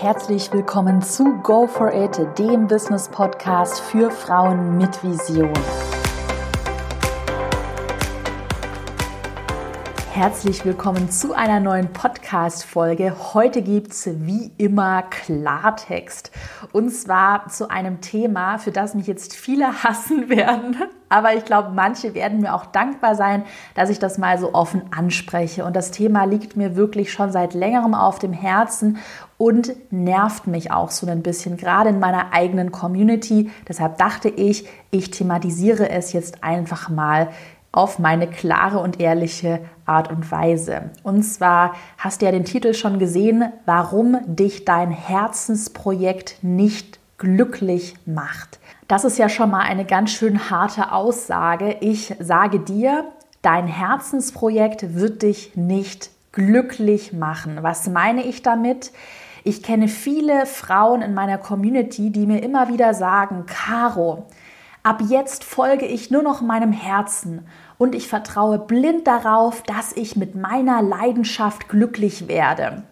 Herzlich willkommen zu Go for It, dem Business Podcast für Frauen mit Vision. Herzlich willkommen zu einer neuen Podcast-Folge. Heute gibt es wie immer Klartext. Und zwar zu einem Thema, für das mich jetzt viele hassen werden. Aber ich glaube, manche werden mir auch dankbar sein, dass ich das mal so offen anspreche. Und das Thema liegt mir wirklich schon seit längerem auf dem Herzen und nervt mich auch so ein bisschen, gerade in meiner eigenen Community. Deshalb dachte ich, ich thematisiere es jetzt einfach mal auf meine klare und ehrliche Art und Weise. Und zwar hast du ja den Titel schon gesehen, warum dich dein Herzensprojekt nicht glücklich macht. Das ist ja schon mal eine ganz schön harte Aussage. Ich sage dir, dein Herzensprojekt wird dich nicht glücklich machen. Was meine ich damit? Ich kenne viele Frauen in meiner Community, die mir immer wieder sagen, Caro, Ab jetzt folge ich nur noch meinem Herzen und ich vertraue blind darauf, dass ich mit meiner Leidenschaft glücklich werde.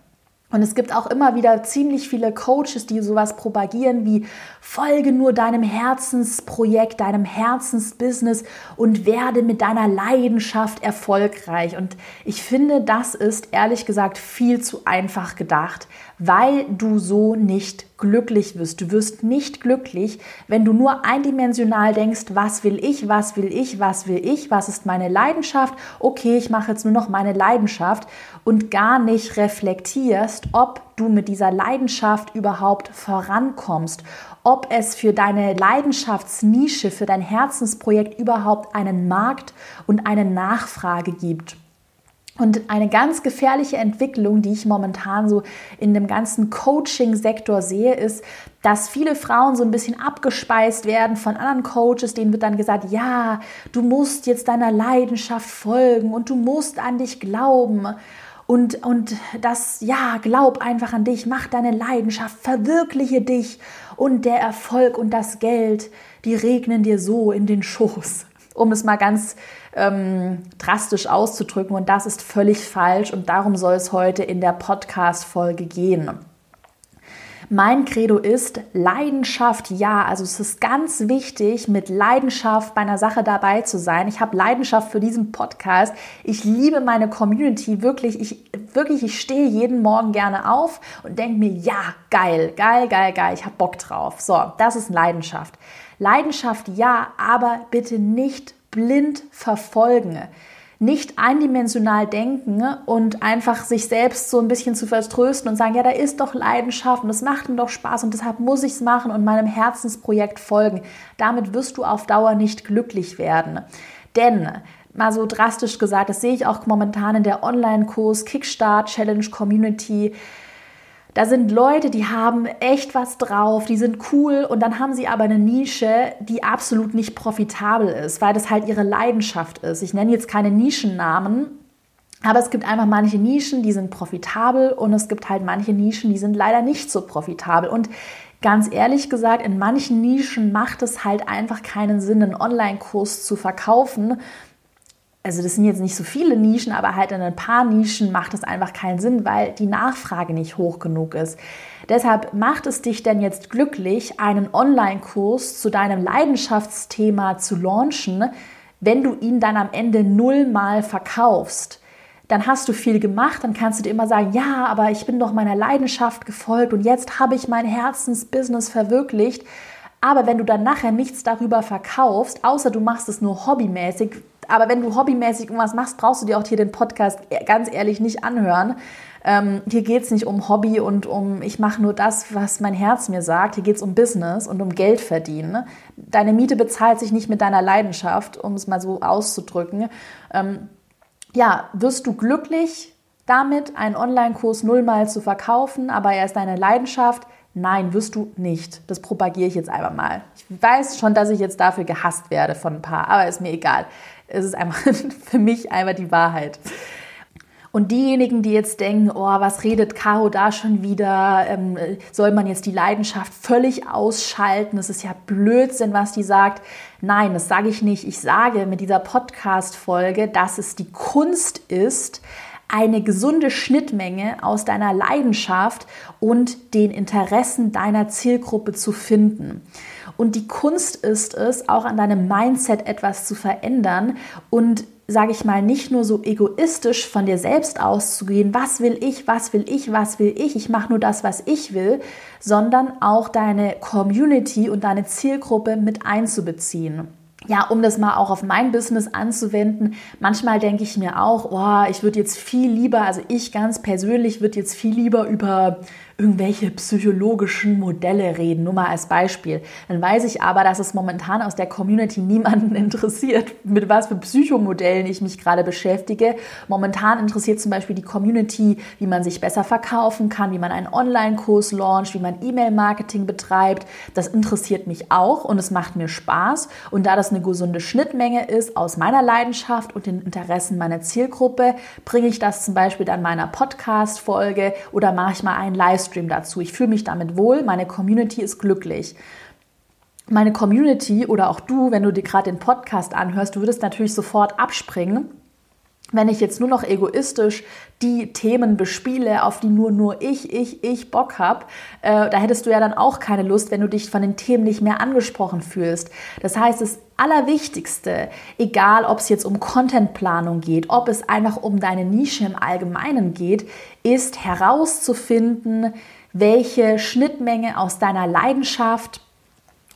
Und es gibt auch immer wieder ziemlich viele Coaches, die sowas propagieren wie folge nur deinem Herzensprojekt, deinem Herzensbusiness und werde mit deiner Leidenschaft erfolgreich. Und ich finde, das ist ehrlich gesagt viel zu einfach gedacht, weil du so nicht glücklich wirst. Du wirst nicht glücklich, wenn du nur eindimensional denkst, was will ich, was will ich, was will ich, was ist meine Leidenschaft, okay, ich mache jetzt nur noch meine Leidenschaft und gar nicht reflektierst, ob du mit dieser Leidenschaft überhaupt vorankommst, ob es für deine Leidenschaftsnische, für dein Herzensprojekt überhaupt einen Markt und eine Nachfrage gibt. Und eine ganz gefährliche Entwicklung, die ich momentan so in dem ganzen Coaching-Sektor sehe, ist, dass viele Frauen so ein bisschen abgespeist werden von anderen Coaches, denen wird dann gesagt, ja, du musst jetzt deiner Leidenschaft folgen und du musst an dich glauben. Und, und das, ja, glaub einfach an dich, mach deine Leidenschaft, verwirkliche dich und der Erfolg und das Geld, die regnen dir so in den Schoß um es mal ganz ähm, drastisch auszudrücken. Und das ist völlig falsch und darum soll es heute in der Podcast-Folge gehen. Mein Credo ist Leidenschaft, ja. Also es ist ganz wichtig, mit Leidenschaft bei einer Sache dabei zu sein. Ich habe Leidenschaft für diesen Podcast. Ich liebe meine Community wirklich. Ich wirklich, ich stehe jeden Morgen gerne auf und denke mir, ja, geil, geil, geil, geil. Ich habe Bock drauf. So, das ist Leidenschaft. Leidenschaft ja, aber bitte nicht blind verfolgen. Nicht eindimensional denken und einfach sich selbst so ein bisschen zu vertrösten und sagen, ja, da ist doch Leidenschaft und es macht mir doch Spaß und deshalb muss ich es machen und meinem Herzensprojekt folgen. Damit wirst du auf Dauer nicht glücklich werden. Denn mal so drastisch gesagt, das sehe ich auch momentan in der Online-Kurs Kickstart Challenge Community. Da sind Leute, die haben echt was drauf, die sind cool und dann haben sie aber eine Nische, die absolut nicht profitabel ist, weil das halt ihre Leidenschaft ist. Ich nenne jetzt keine Nischennamen, aber es gibt einfach manche Nischen, die sind profitabel und es gibt halt manche Nischen, die sind leider nicht so profitabel. Und ganz ehrlich gesagt, in manchen Nischen macht es halt einfach keinen Sinn, einen Online-Kurs zu verkaufen, also das sind jetzt nicht so viele Nischen, aber halt in ein paar Nischen macht es einfach keinen Sinn, weil die Nachfrage nicht hoch genug ist. Deshalb macht es dich denn jetzt glücklich, einen Online-Kurs zu deinem Leidenschaftsthema zu launchen, wenn du ihn dann am Ende nullmal verkaufst. Dann hast du viel gemacht, dann kannst du dir immer sagen, ja, aber ich bin doch meiner Leidenschaft gefolgt und jetzt habe ich mein Herzensbusiness verwirklicht. Aber wenn du dann nachher nichts darüber verkaufst, außer du machst es nur hobbymäßig, aber wenn du hobbymäßig irgendwas machst, brauchst du dir auch hier den Podcast ganz ehrlich nicht anhören. Ähm, hier geht es nicht um Hobby und um, ich mache nur das, was mein Herz mir sagt. Hier geht es um Business und um Geld verdienen. Deine Miete bezahlt sich nicht mit deiner Leidenschaft, um es mal so auszudrücken. Ähm, ja, wirst du glücklich damit, einen Online-Kurs nullmal zu verkaufen, aber er ist deine Leidenschaft? Nein, wirst du nicht. Das propagiere ich jetzt einfach mal. Ich weiß schon, dass ich jetzt dafür gehasst werde von ein paar, aber ist mir egal. Es ist einfach für mich einfach die Wahrheit. Und diejenigen, die jetzt denken, oh, was redet Caro da schon wieder? Ähm, soll man jetzt die Leidenschaft völlig ausschalten? Das ist ja Blödsinn, was die sagt. Nein, das sage ich nicht. Ich sage mit dieser Podcast-Folge, dass es die Kunst ist, eine gesunde Schnittmenge aus deiner Leidenschaft und den Interessen deiner Zielgruppe zu finden. Und die Kunst ist es, auch an deinem Mindset etwas zu verändern und sage ich mal, nicht nur so egoistisch von dir selbst auszugehen, was will ich, was will ich, was will ich, ich mache nur das, was ich will, sondern auch deine Community und deine Zielgruppe mit einzubeziehen ja, um das mal auch auf mein Business anzuwenden, manchmal denke ich mir auch, oh, ich würde jetzt viel lieber, also ich ganz persönlich würde jetzt viel lieber über irgendwelche psychologischen Modelle reden, nur mal als Beispiel. Dann weiß ich aber, dass es momentan aus der Community niemanden interessiert, mit was für Psychomodellen ich mich gerade beschäftige. Momentan interessiert zum Beispiel die Community, wie man sich besser verkaufen kann, wie man einen Online-Kurs launcht, wie man E-Mail-Marketing betreibt. Das interessiert mich auch und es macht mir Spaß. Und da das eine gesunde Schnittmenge ist aus meiner Leidenschaft und den Interessen meiner Zielgruppe, bringe ich das zum Beispiel dann meiner Podcast-Folge oder mache ich mal einen Livestream Livestream dazu. Ich fühle mich damit wohl, meine Community ist glücklich. Meine Community oder auch du, wenn du dir gerade den Podcast anhörst, du würdest natürlich sofort abspringen, wenn ich jetzt nur noch egoistisch die Themen bespiele, auf die nur nur ich, ich, ich Bock habe, äh, da hättest du ja dann auch keine Lust, wenn du dich von den Themen nicht mehr angesprochen fühlst. Das heißt, das Allerwichtigste, egal ob es jetzt um Contentplanung geht, ob es einfach um deine Nische im Allgemeinen geht, ist herauszufinden, welche Schnittmenge aus deiner Leidenschaft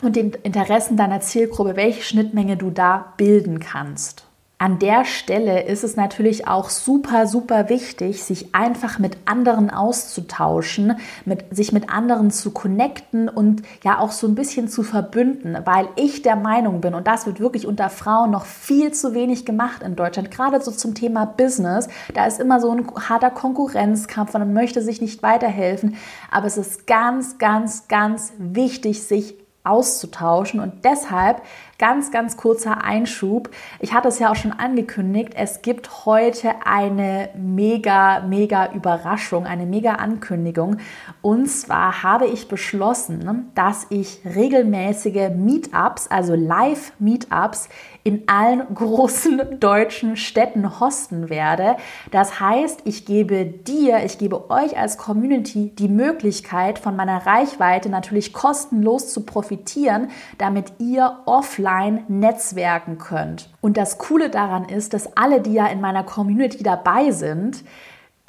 und den Interessen deiner Zielgruppe, welche Schnittmenge du da bilden kannst. An der Stelle ist es natürlich auch super, super wichtig, sich einfach mit anderen auszutauschen, mit, sich mit anderen zu connecten und ja auch so ein bisschen zu verbünden, weil ich der Meinung bin, und das wird wirklich unter Frauen noch viel zu wenig gemacht in Deutschland, gerade so zum Thema Business, da ist immer so ein harter Konkurrenzkampf und man möchte sich nicht weiterhelfen, aber es ist ganz, ganz, ganz wichtig, sich auszutauschen und deshalb Ganz, ganz kurzer Einschub. Ich hatte es ja auch schon angekündigt. Es gibt heute eine mega, mega Überraschung, eine mega Ankündigung. Und zwar habe ich beschlossen, dass ich regelmäßige Meetups, also Live-Meetups in allen großen deutschen Städten hosten werde. Das heißt, ich gebe dir, ich gebe euch als Community die Möglichkeit, von meiner Reichweite natürlich kostenlos zu profitieren, damit ihr offline netzwerken könnt. Und das Coole daran ist, dass alle, die ja in meiner Community dabei sind,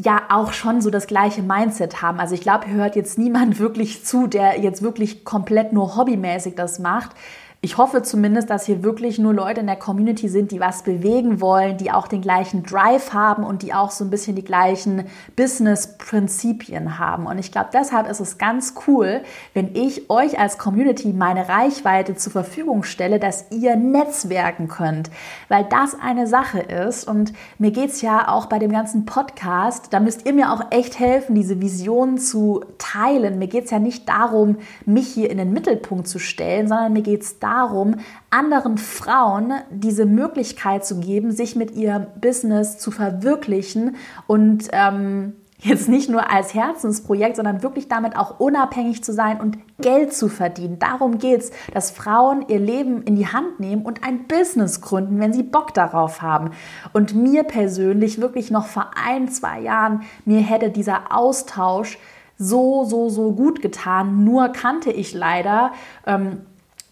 ja auch schon so das gleiche Mindset haben. Also ich glaube, hier hört jetzt niemand wirklich zu, der jetzt wirklich komplett nur hobbymäßig das macht, ich hoffe zumindest, dass hier wirklich nur Leute in der Community sind, die was bewegen wollen, die auch den gleichen Drive haben und die auch so ein bisschen die gleichen Business-Prinzipien haben. Und ich glaube, deshalb ist es ganz cool, wenn ich euch als Community meine Reichweite zur Verfügung stelle, dass ihr netzwerken könnt, weil das eine Sache ist. Und mir geht es ja auch bei dem ganzen Podcast, da müsst ihr mir auch echt helfen, diese Vision zu teilen. Mir geht es ja nicht darum, mich hier in den Mittelpunkt zu stellen, sondern mir geht es darum, darum, anderen Frauen diese Möglichkeit zu geben, sich mit ihrem Business zu verwirklichen und ähm, jetzt nicht nur als Herzensprojekt, sondern wirklich damit auch unabhängig zu sein und Geld zu verdienen. Darum geht es, dass Frauen ihr Leben in die Hand nehmen und ein Business gründen, wenn sie Bock darauf haben. Und mir persönlich wirklich noch vor ein, zwei Jahren, mir hätte dieser Austausch so, so, so gut getan. Nur kannte ich leider ähm,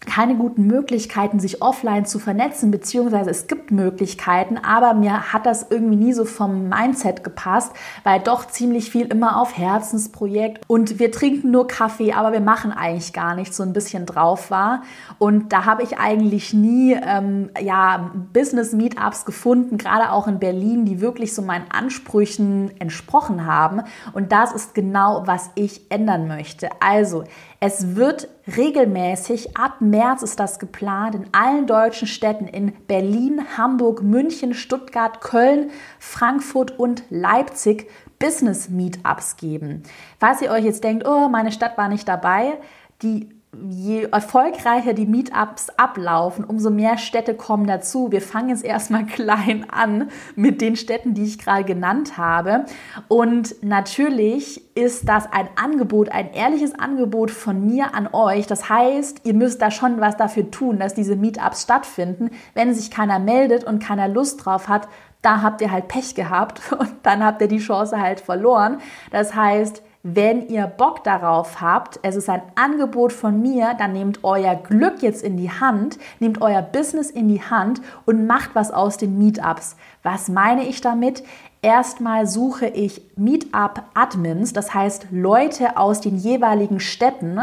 keine guten Möglichkeiten, sich offline zu vernetzen, beziehungsweise es gibt Möglichkeiten, aber mir hat das irgendwie nie so vom Mindset gepasst, weil doch ziemlich viel immer auf Herzensprojekt und wir trinken nur Kaffee, aber wir machen eigentlich gar nichts, so ein bisschen drauf war. Und da habe ich eigentlich nie ähm, ja, Business-Meetups gefunden, gerade auch in Berlin, die wirklich so meinen Ansprüchen entsprochen haben. Und das ist genau, was ich ändern möchte. Also, es wird regelmäßig, ab März ist das geplant, in allen deutschen Städten in Berlin, Hamburg, München, Stuttgart, Köln, Frankfurt und Leipzig Business Meetups geben. Falls ihr euch jetzt denkt, oh, meine Stadt war nicht dabei, die je erfolgreicher die Meetups ablaufen, umso mehr Städte kommen dazu. Wir fangen jetzt erstmal klein an mit den Städten, die ich gerade genannt habe. Und natürlich ist das ein Angebot, ein ehrliches Angebot von mir an euch. Das heißt, ihr müsst da schon was dafür tun, dass diese Meetups stattfinden. Wenn sich keiner meldet und keiner Lust drauf hat, da habt ihr halt Pech gehabt und dann habt ihr die Chance halt verloren. Das heißt, wenn ihr Bock darauf habt, es ist ein Angebot von mir, dann nehmt euer Glück jetzt in die Hand, nehmt euer Business in die Hand und macht was aus den Meetups. Was meine ich damit? Erstmal suche ich Meetup-Admins, das heißt Leute aus den jeweiligen Städten,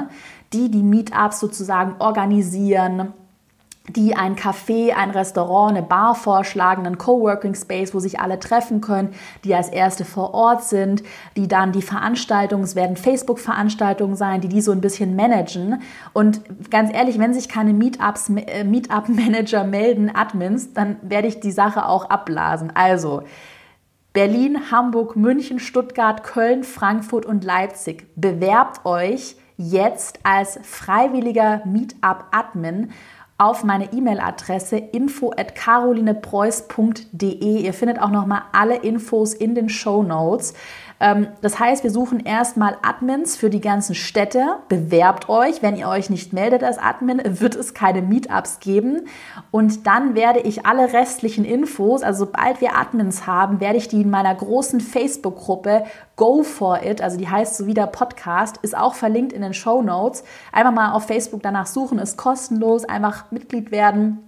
die die Meetups sozusagen organisieren, die ein Café, ein Restaurant, eine Bar vorschlagen, einen Coworking Space, wo sich alle treffen können, die als erste vor Ort sind, die dann die Veranstaltungen, es werden Facebook-Veranstaltungen sein, die die so ein bisschen managen. Und ganz ehrlich, wenn sich keine Meetups, äh, Meetup-Manager melden, Admins, dann werde ich die Sache auch abblasen. Also, Berlin, Hamburg, München, Stuttgart, Köln, Frankfurt und Leipzig. Bewerbt euch jetzt als freiwilliger Meetup-Admin auf meine E-Mail-Adresse info at carolinepreuß.de. Ihr findet auch nochmal alle Infos in den Show Notes. Ähm, das heißt, wir suchen erstmal Admins für die ganzen Städte. Bewerbt euch. Wenn ihr euch nicht meldet als Admin, wird es keine Meetups geben. Und dann werde ich alle restlichen Infos, also sobald wir Admins haben, werde ich die in meiner großen Facebook-Gruppe Go for It, also die heißt so wie der Podcast, ist auch verlinkt in den Show Notes. Einfach mal auf Facebook danach suchen, ist kostenlos, einfach Mitglied werden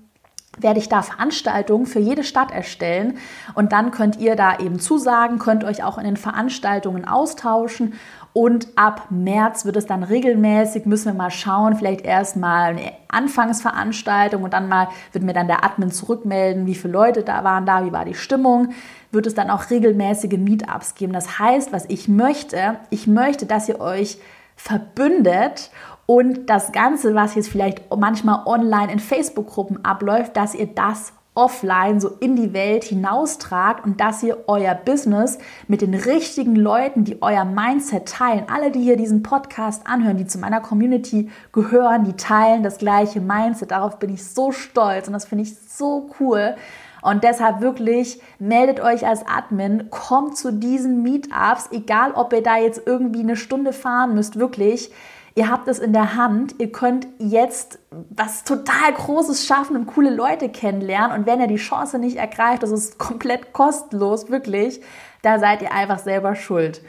werde ich da Veranstaltungen für jede Stadt erstellen. Und dann könnt ihr da eben zusagen, könnt euch auch in den Veranstaltungen austauschen. Und ab März wird es dann regelmäßig, müssen wir mal schauen, vielleicht erst mal eine Anfangsveranstaltung und dann mal wird mir dann der Admin zurückmelden, wie viele Leute da waren da, wie war die Stimmung, wird es dann auch regelmäßige Meetups geben. Das heißt, was ich möchte, ich möchte, dass ihr euch verbündet und das Ganze, was jetzt vielleicht manchmal online in Facebook-Gruppen abläuft, dass ihr das offline so in die Welt hinaustragt und dass ihr euer Business mit den richtigen Leuten, die euer Mindset teilen, alle, die hier diesen Podcast anhören, die zu meiner Community gehören, die teilen das gleiche Mindset. Darauf bin ich so stolz und das finde ich so cool. Und deshalb wirklich meldet euch als Admin, kommt zu diesen Meetups, egal ob ihr da jetzt irgendwie eine Stunde fahren müsst, wirklich Ihr habt es in der Hand. Ihr könnt jetzt was total Großes schaffen und coole Leute kennenlernen. Und wenn ihr die Chance nicht ergreift, das ist komplett kostenlos, wirklich, da seid ihr einfach selber schuld.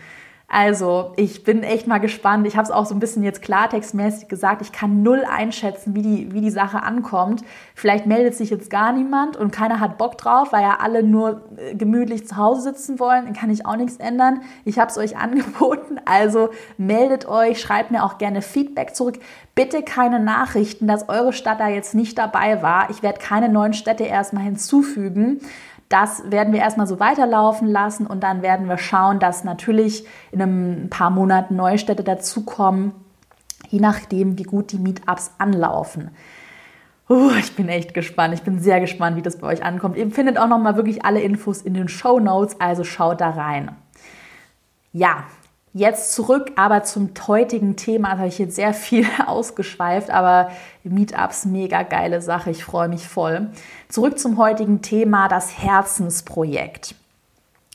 Also, ich bin echt mal gespannt. Ich habe es auch so ein bisschen jetzt klartextmäßig gesagt. Ich kann null einschätzen, wie die, wie die Sache ankommt. Vielleicht meldet sich jetzt gar niemand und keiner hat Bock drauf, weil ja alle nur äh, gemütlich zu Hause sitzen wollen. Dann kann ich auch nichts ändern. Ich habe es euch angeboten. Also meldet euch, schreibt mir auch gerne Feedback zurück. Bitte keine Nachrichten, dass eure Stadt da jetzt nicht dabei war. Ich werde keine neuen Städte erstmal hinzufügen. Das werden wir erstmal so weiterlaufen lassen und dann werden wir schauen, dass natürlich in ein paar Monaten neue Städte dazukommen, je nachdem, wie gut die Meetups anlaufen. Uh, ich bin echt gespannt. Ich bin sehr gespannt, wie das bei euch ankommt. Ihr findet auch noch mal wirklich alle Infos in den Show Notes, also schaut da rein. Ja, Jetzt zurück aber zum heutigen Thema. Da habe ich jetzt sehr viel ausgeschweift, aber Meetups, mega geile Sache. Ich freue mich voll. Zurück zum heutigen Thema, das Herzensprojekt.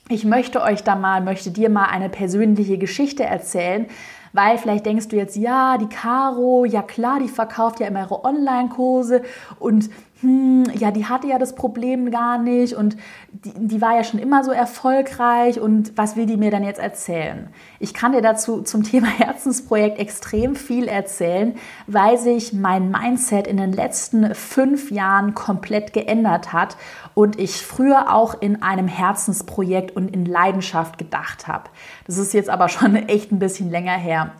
Ich möchte euch da mal, möchte dir mal eine persönliche Geschichte erzählen, weil vielleicht denkst du jetzt, ja, die Caro, ja klar, die verkauft ja immer ihre Online-Kurse und hm, ja, die hatte ja das Problem gar nicht und die, die, war ja schon immer so erfolgreich und was will die mir dann jetzt erzählen? Ich kann dir dazu zum Thema Herzensprojekt extrem viel erzählen, weil sich mein Mindset in den letzten fünf Jahren komplett geändert hat und ich früher auch in einem Herzensprojekt und in Leidenschaft gedacht habe. Das ist jetzt aber schon echt ein bisschen länger her.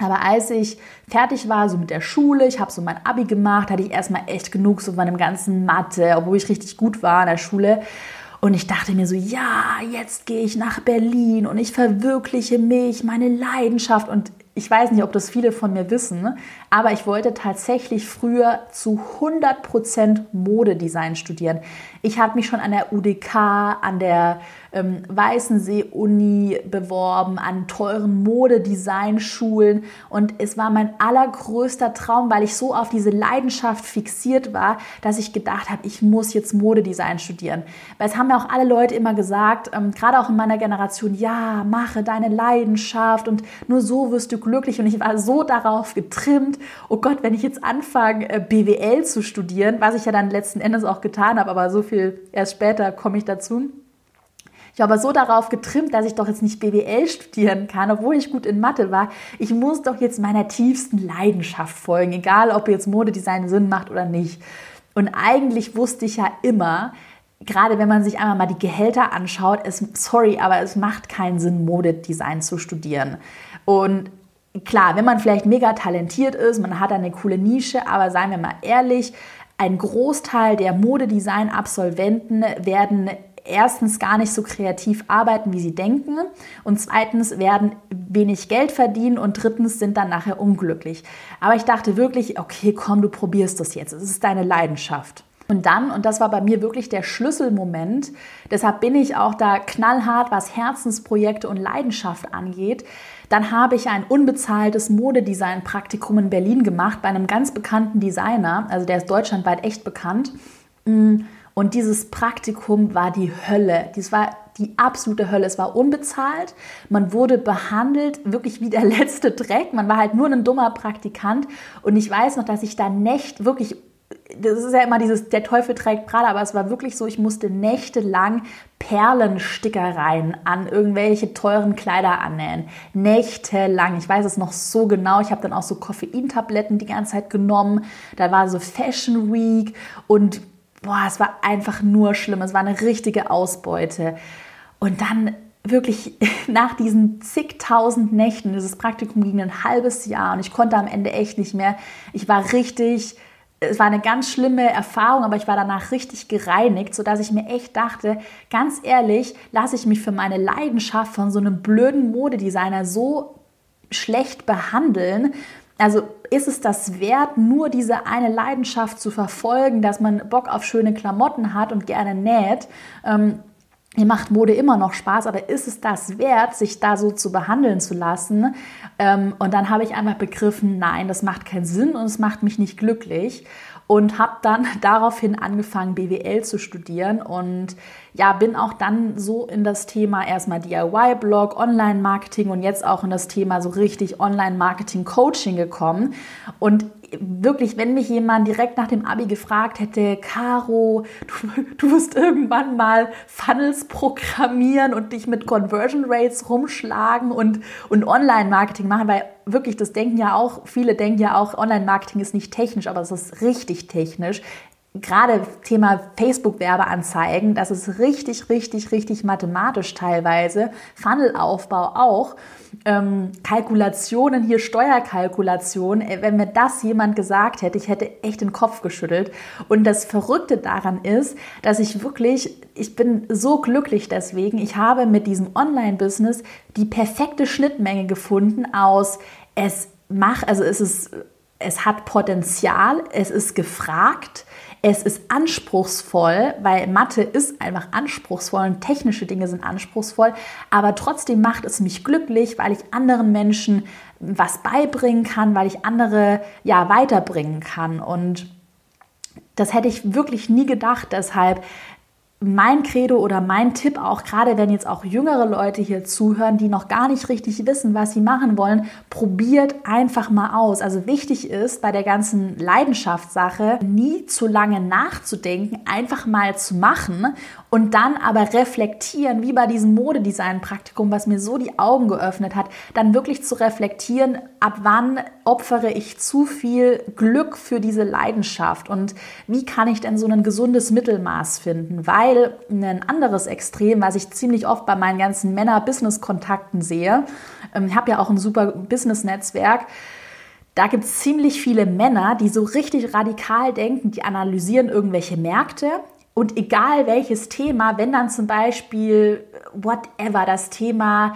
Aber als ich fertig war, so mit der Schule, ich habe so mein Abi gemacht, hatte ich erstmal echt genug so von dem ganzen Mathe, obwohl ich richtig gut war in der Schule. Und ich dachte mir so, ja, jetzt gehe ich nach Berlin und ich verwirkliche mich, meine Leidenschaft. Und ich weiß nicht, ob das viele von mir wissen, aber ich wollte tatsächlich früher zu 100% Modedesign studieren. Ich habe mich schon an der UDK, an der ähm, Weißensee-Uni beworben, an teuren Modedesignsschulen und es war mein allergrößter Traum, weil ich so auf diese Leidenschaft fixiert war, dass ich gedacht habe, ich muss jetzt Modedesign studieren. Weil es haben ja auch alle Leute immer gesagt, ähm, gerade auch in meiner Generation, ja, mache deine Leidenschaft und nur so wirst du glücklich und ich war so darauf getrimmt, oh Gott, wenn ich jetzt anfange, äh, BWL zu studieren, was ich ja dann letzten Endes auch getan habe, aber so viel erst später komme ich dazu. Ich war aber so darauf getrimmt, dass ich doch jetzt nicht BWL studieren kann, obwohl ich gut in Mathe war. Ich muss doch jetzt meiner tiefsten Leidenschaft folgen, egal ob jetzt Modedesign Sinn macht oder nicht. Und eigentlich wusste ich ja immer, gerade wenn man sich einmal mal die Gehälter anschaut, es, sorry, aber es macht keinen Sinn, Modedesign zu studieren. Und klar, wenn man vielleicht mega talentiert ist, man hat eine coole Nische, aber seien wir mal ehrlich, ein Großteil der Modedesign-Absolventen werden erstens gar nicht so kreativ arbeiten, wie sie denken und zweitens werden wenig Geld verdienen und drittens sind dann nachher unglücklich. Aber ich dachte wirklich, okay, komm, du probierst das jetzt. Es ist deine Leidenschaft. Und dann, und das war bei mir wirklich der Schlüsselmoment, deshalb bin ich auch da knallhart, was Herzensprojekte und Leidenschaft angeht, dann habe ich ein unbezahltes Modedesign-Praktikum in Berlin gemacht bei einem ganz bekannten Designer, also der ist deutschlandweit echt bekannt. Mm, und dieses Praktikum war die Hölle. Dies war die absolute Hölle. Es war unbezahlt. Man wurde behandelt wirklich wie der letzte Dreck. Man war halt nur ein dummer Praktikant. Und ich weiß noch, dass ich da nicht wirklich das ist ja immer dieses, der Teufel trägt Prada, aber es war wirklich so, ich musste nächtelang Perlenstickereien an irgendwelche teuren Kleider annähen. Nächtelang. Ich weiß es noch so genau. Ich habe dann auch so Koffeintabletten die ganze Zeit genommen. Da war so Fashion Week und boah, es war einfach nur schlimm. Es war eine richtige Ausbeute. Und dann wirklich nach diesen zigtausend Nächten, dieses Praktikum ging ein halbes Jahr und ich konnte am Ende echt nicht mehr. Ich war richtig, es war eine ganz schlimme Erfahrung, aber ich war danach richtig gereinigt, sodass ich mir echt dachte, ganz ehrlich, lasse ich mich für meine Leidenschaft von so einem blöden Modedesigner so schlecht behandeln, also ist es das wert, nur diese eine Leidenschaft zu verfolgen, dass man Bock auf schöne Klamotten hat und gerne näht? Ähm, Mir macht Mode immer noch Spaß, aber ist es das wert, sich da so zu behandeln zu lassen? Ähm, und dann habe ich einfach begriffen, nein, das macht keinen Sinn und es macht mich nicht glücklich und habe dann daraufhin angefangen, BWL zu studieren und ja, bin auch dann so in das Thema erstmal DIY-Blog, Online-Marketing und jetzt auch in das Thema so richtig Online-Marketing-Coaching gekommen. Und wirklich, wenn mich jemand direkt nach dem Abi gefragt hätte, Caro, du, du wirst irgendwann mal Funnels programmieren und dich mit Conversion Rates rumschlagen und, und Online-Marketing machen, weil wirklich, das denken ja auch, viele denken ja auch, Online-Marketing ist nicht technisch, aber es ist richtig technisch gerade Thema Facebook-Werbeanzeigen, das ist richtig, richtig, richtig mathematisch teilweise. Funnelaufbau auch. Ähm, Kalkulationen, hier Steuerkalkulationen. Äh, wenn mir das jemand gesagt hätte, ich hätte echt den Kopf geschüttelt. Und das Verrückte daran ist, dass ich wirklich, ich bin so glücklich deswegen, ich habe mit diesem Online-Business die perfekte Schnittmenge gefunden aus es macht, also es ist, es hat Potenzial, es ist gefragt, es ist anspruchsvoll, weil Mathe ist einfach anspruchsvoll und technische Dinge sind anspruchsvoll, aber trotzdem macht es mich glücklich, weil ich anderen Menschen was beibringen kann, weil ich andere ja weiterbringen kann und das hätte ich wirklich nie gedacht. Deshalb mein Credo oder mein Tipp auch, gerade wenn jetzt auch jüngere Leute hier zuhören, die noch gar nicht richtig wissen, was sie machen wollen, probiert einfach mal aus. Also wichtig ist bei der ganzen Leidenschaftssache, nie zu lange nachzudenken, einfach mal zu machen und dann aber reflektieren, wie bei diesem Modedesign-Praktikum, was mir so die Augen geöffnet hat, dann wirklich zu reflektieren, ab wann opfere ich zu viel Glück für diese Leidenschaft und wie kann ich denn so ein gesundes Mittelmaß finden, weil weil ein anderes Extrem, was ich ziemlich oft bei meinen ganzen Männer-Business-Kontakten sehe, ähm, ich habe ja auch ein super Business-Netzwerk, da gibt es ziemlich viele Männer, die so richtig radikal denken, die analysieren irgendwelche Märkte. Und egal welches Thema, wenn dann zum Beispiel, whatever, das Thema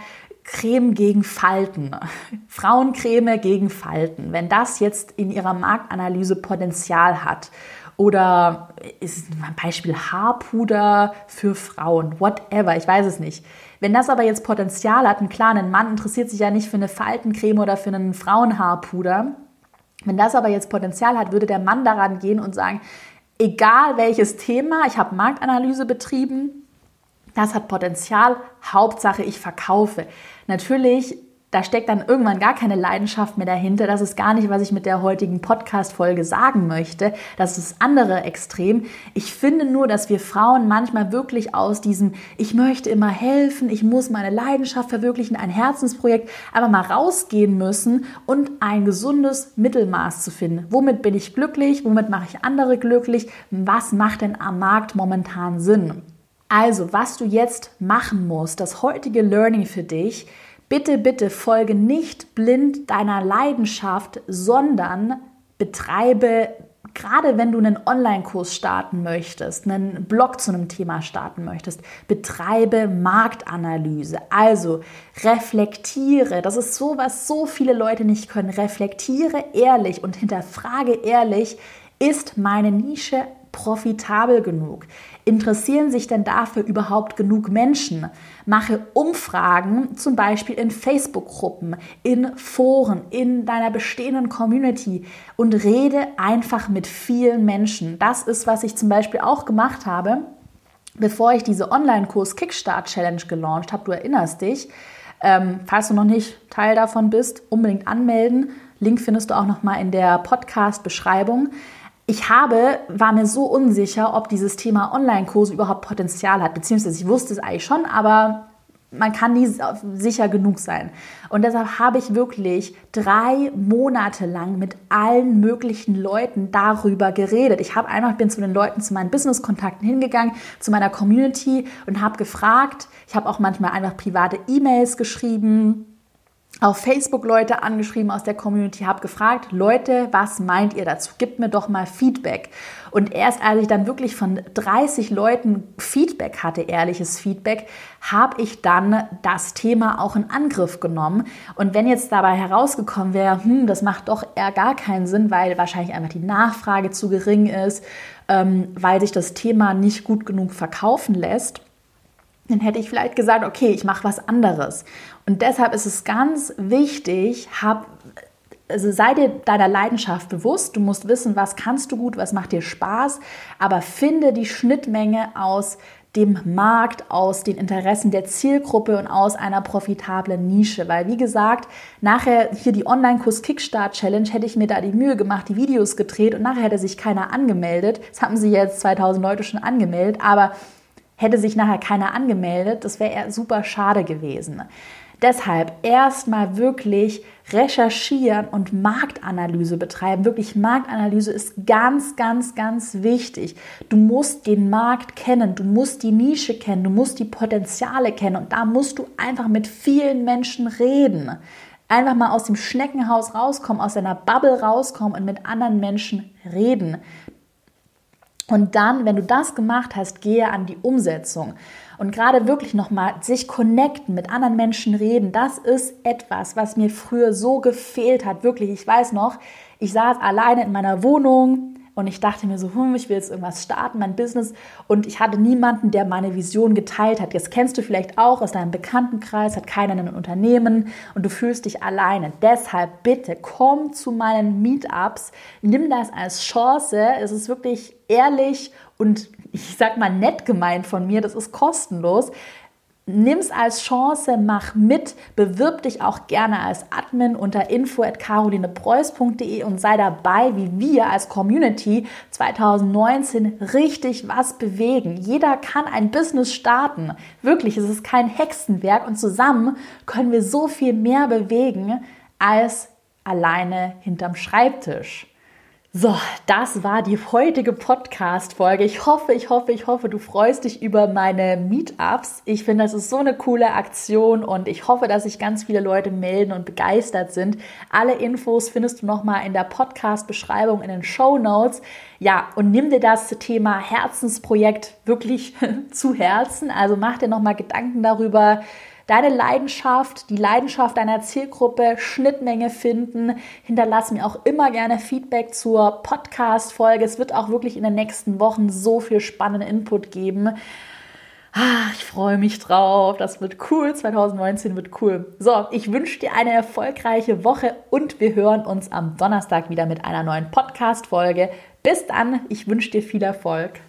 Creme gegen Falten, Frauencreme gegen Falten, wenn das jetzt in ihrer Marktanalyse Potenzial hat oder ist ein Beispiel Haarpuder für Frauen, whatever, ich weiß es nicht. Wenn das aber jetzt Potenzial hat, ein klar, ein Mann interessiert sich ja nicht für eine Faltencreme oder für einen Frauenhaarpuder. Wenn das aber jetzt Potenzial hat, würde der Mann daran gehen und sagen, egal welches Thema, ich habe Marktanalyse betrieben, das hat Potenzial, Hauptsache ich verkaufe. Natürlich da steckt dann irgendwann gar keine Leidenschaft mehr dahinter. Das ist gar nicht, was ich mit der heutigen Podcast-Folge sagen möchte. Das ist das andere Extrem. Ich finde nur, dass wir Frauen manchmal wirklich aus diesem, ich möchte immer helfen, ich muss meine Leidenschaft verwirklichen, ein Herzensprojekt, aber mal rausgehen müssen und ein gesundes Mittelmaß zu finden. Womit bin ich glücklich? Womit mache ich andere glücklich? Was macht denn am Markt momentan Sinn? Also, was du jetzt machen musst, das heutige Learning für dich, Bitte, bitte folge nicht blind deiner Leidenschaft, sondern betreibe, gerade wenn du einen Online-Kurs starten möchtest, einen Blog zu einem Thema starten möchtest, betreibe Marktanalyse. Also reflektiere, das ist so, was so viele Leute nicht können. Reflektiere ehrlich und hinterfrage ehrlich, ist meine Nische profitabel genug? Interessieren sich denn dafür überhaupt genug Menschen? Mache Umfragen, zum Beispiel in Facebook-Gruppen, in Foren, in deiner bestehenden Community und rede einfach mit vielen Menschen. Das ist, was ich zum Beispiel auch gemacht habe, bevor ich diese Online-Kurs Kickstart Challenge gelauncht habe. Du erinnerst dich. Ähm, falls du noch nicht Teil davon bist, unbedingt anmelden. Link findest du auch noch mal in der Podcast-Beschreibung ich habe, war mir so unsicher, ob dieses Thema Online-Kurse überhaupt Potenzial hat, beziehungsweise ich wusste es eigentlich schon, aber man kann nie sicher genug sein. Und deshalb habe ich wirklich drei Monate lang mit allen möglichen Leuten darüber geredet. Ich habe einfach, bin zu den Leuten, zu meinen Business-Kontakten hingegangen, zu meiner Community und habe gefragt. Ich habe auch manchmal einfach private E-Mails geschrieben auf Facebook Leute angeschrieben aus der Community, habe gefragt, Leute, was meint ihr dazu? Gebt mir doch mal Feedback. Und erst als ich dann wirklich von 30 Leuten Feedback hatte, ehrliches Feedback, habe ich dann das Thema auch in Angriff genommen. Und wenn jetzt dabei herausgekommen wäre, hm, das macht doch eher gar keinen Sinn, weil wahrscheinlich einfach die Nachfrage zu gering ist, ähm, weil sich das Thema nicht gut genug verkaufen lässt, dann hätte ich vielleicht gesagt, okay, ich mache was anderes. Und deshalb ist es ganz wichtig, hab, also sei dir deiner Leidenschaft bewusst. Du musst wissen, was kannst du gut, was macht dir Spaß, aber finde die Schnittmenge aus dem Markt, aus den Interessen der Zielgruppe und aus einer profitablen Nische. Weil, wie gesagt, nachher hier die Online-Kurs Kickstart Challenge hätte ich mir da die Mühe gemacht, die Videos gedreht und nachher hätte sich keiner angemeldet. Das haben sie jetzt 2000 Leute schon angemeldet, aber hätte sich nachher keiner angemeldet, das wäre super schade gewesen. Deshalb erstmal wirklich recherchieren und Marktanalyse betreiben. Wirklich Marktanalyse ist ganz, ganz, ganz wichtig. Du musst den Markt kennen, du musst die Nische kennen, du musst die Potenziale kennen und da musst du einfach mit vielen Menschen reden. Einfach mal aus dem Schneckenhaus rauskommen, aus deiner Bubble rauskommen und mit anderen Menschen reden. Und dann, wenn du das gemacht hast, gehe an die Umsetzung. Und gerade wirklich nochmal sich connecten, mit anderen Menschen reden, das ist etwas, was mir früher so gefehlt hat. Wirklich, ich weiß noch, ich saß alleine in meiner Wohnung, und ich dachte mir so, hm, ich will jetzt irgendwas starten, mein Business. Und ich hatte niemanden, der meine Vision geteilt hat. Das kennst du vielleicht auch aus deinem Bekanntenkreis, hat keiner ein Unternehmen und du fühlst dich alleine. Deshalb bitte komm zu meinen Meetups, nimm das als Chance. Es ist wirklich ehrlich und ich sag mal nett gemeint von mir, das ist kostenlos nimm es als Chance, mach mit, bewirb dich auch gerne als Admin unter info@carolinepreuß.de und sei dabei, wie wir als Community 2019 richtig was bewegen. Jeder kann ein Business starten. Wirklich, es ist kein Hexenwerk und zusammen können wir so viel mehr bewegen als alleine hinterm Schreibtisch. So, das war die heutige Podcast-Folge. Ich hoffe, ich hoffe, ich hoffe, du freust dich über meine Meetups. Ich finde, das ist so eine coole Aktion und ich hoffe, dass sich ganz viele Leute melden und begeistert sind. Alle Infos findest du nochmal in der Podcast-Beschreibung in den Show Notes. Ja, und nimm dir das Thema Herzensprojekt wirklich zu Herzen. Also mach dir nochmal Gedanken darüber, deine Leidenschaft, die Leidenschaft deiner Zielgruppe, Schnittmenge finden. Hinterlass mir auch immer gerne Feedback zur Podcast-Folge. Es wird auch wirklich in den nächsten Wochen so viel spannenden Input geben. Ah, ich freue mich drauf. Das wird cool. 2019 wird cool. So, ich wünsche dir eine erfolgreiche Woche und wir hören uns am Donnerstag wieder mit einer neuen Podcast-Folge. Bis dann. Ich wünsche dir viel Erfolg.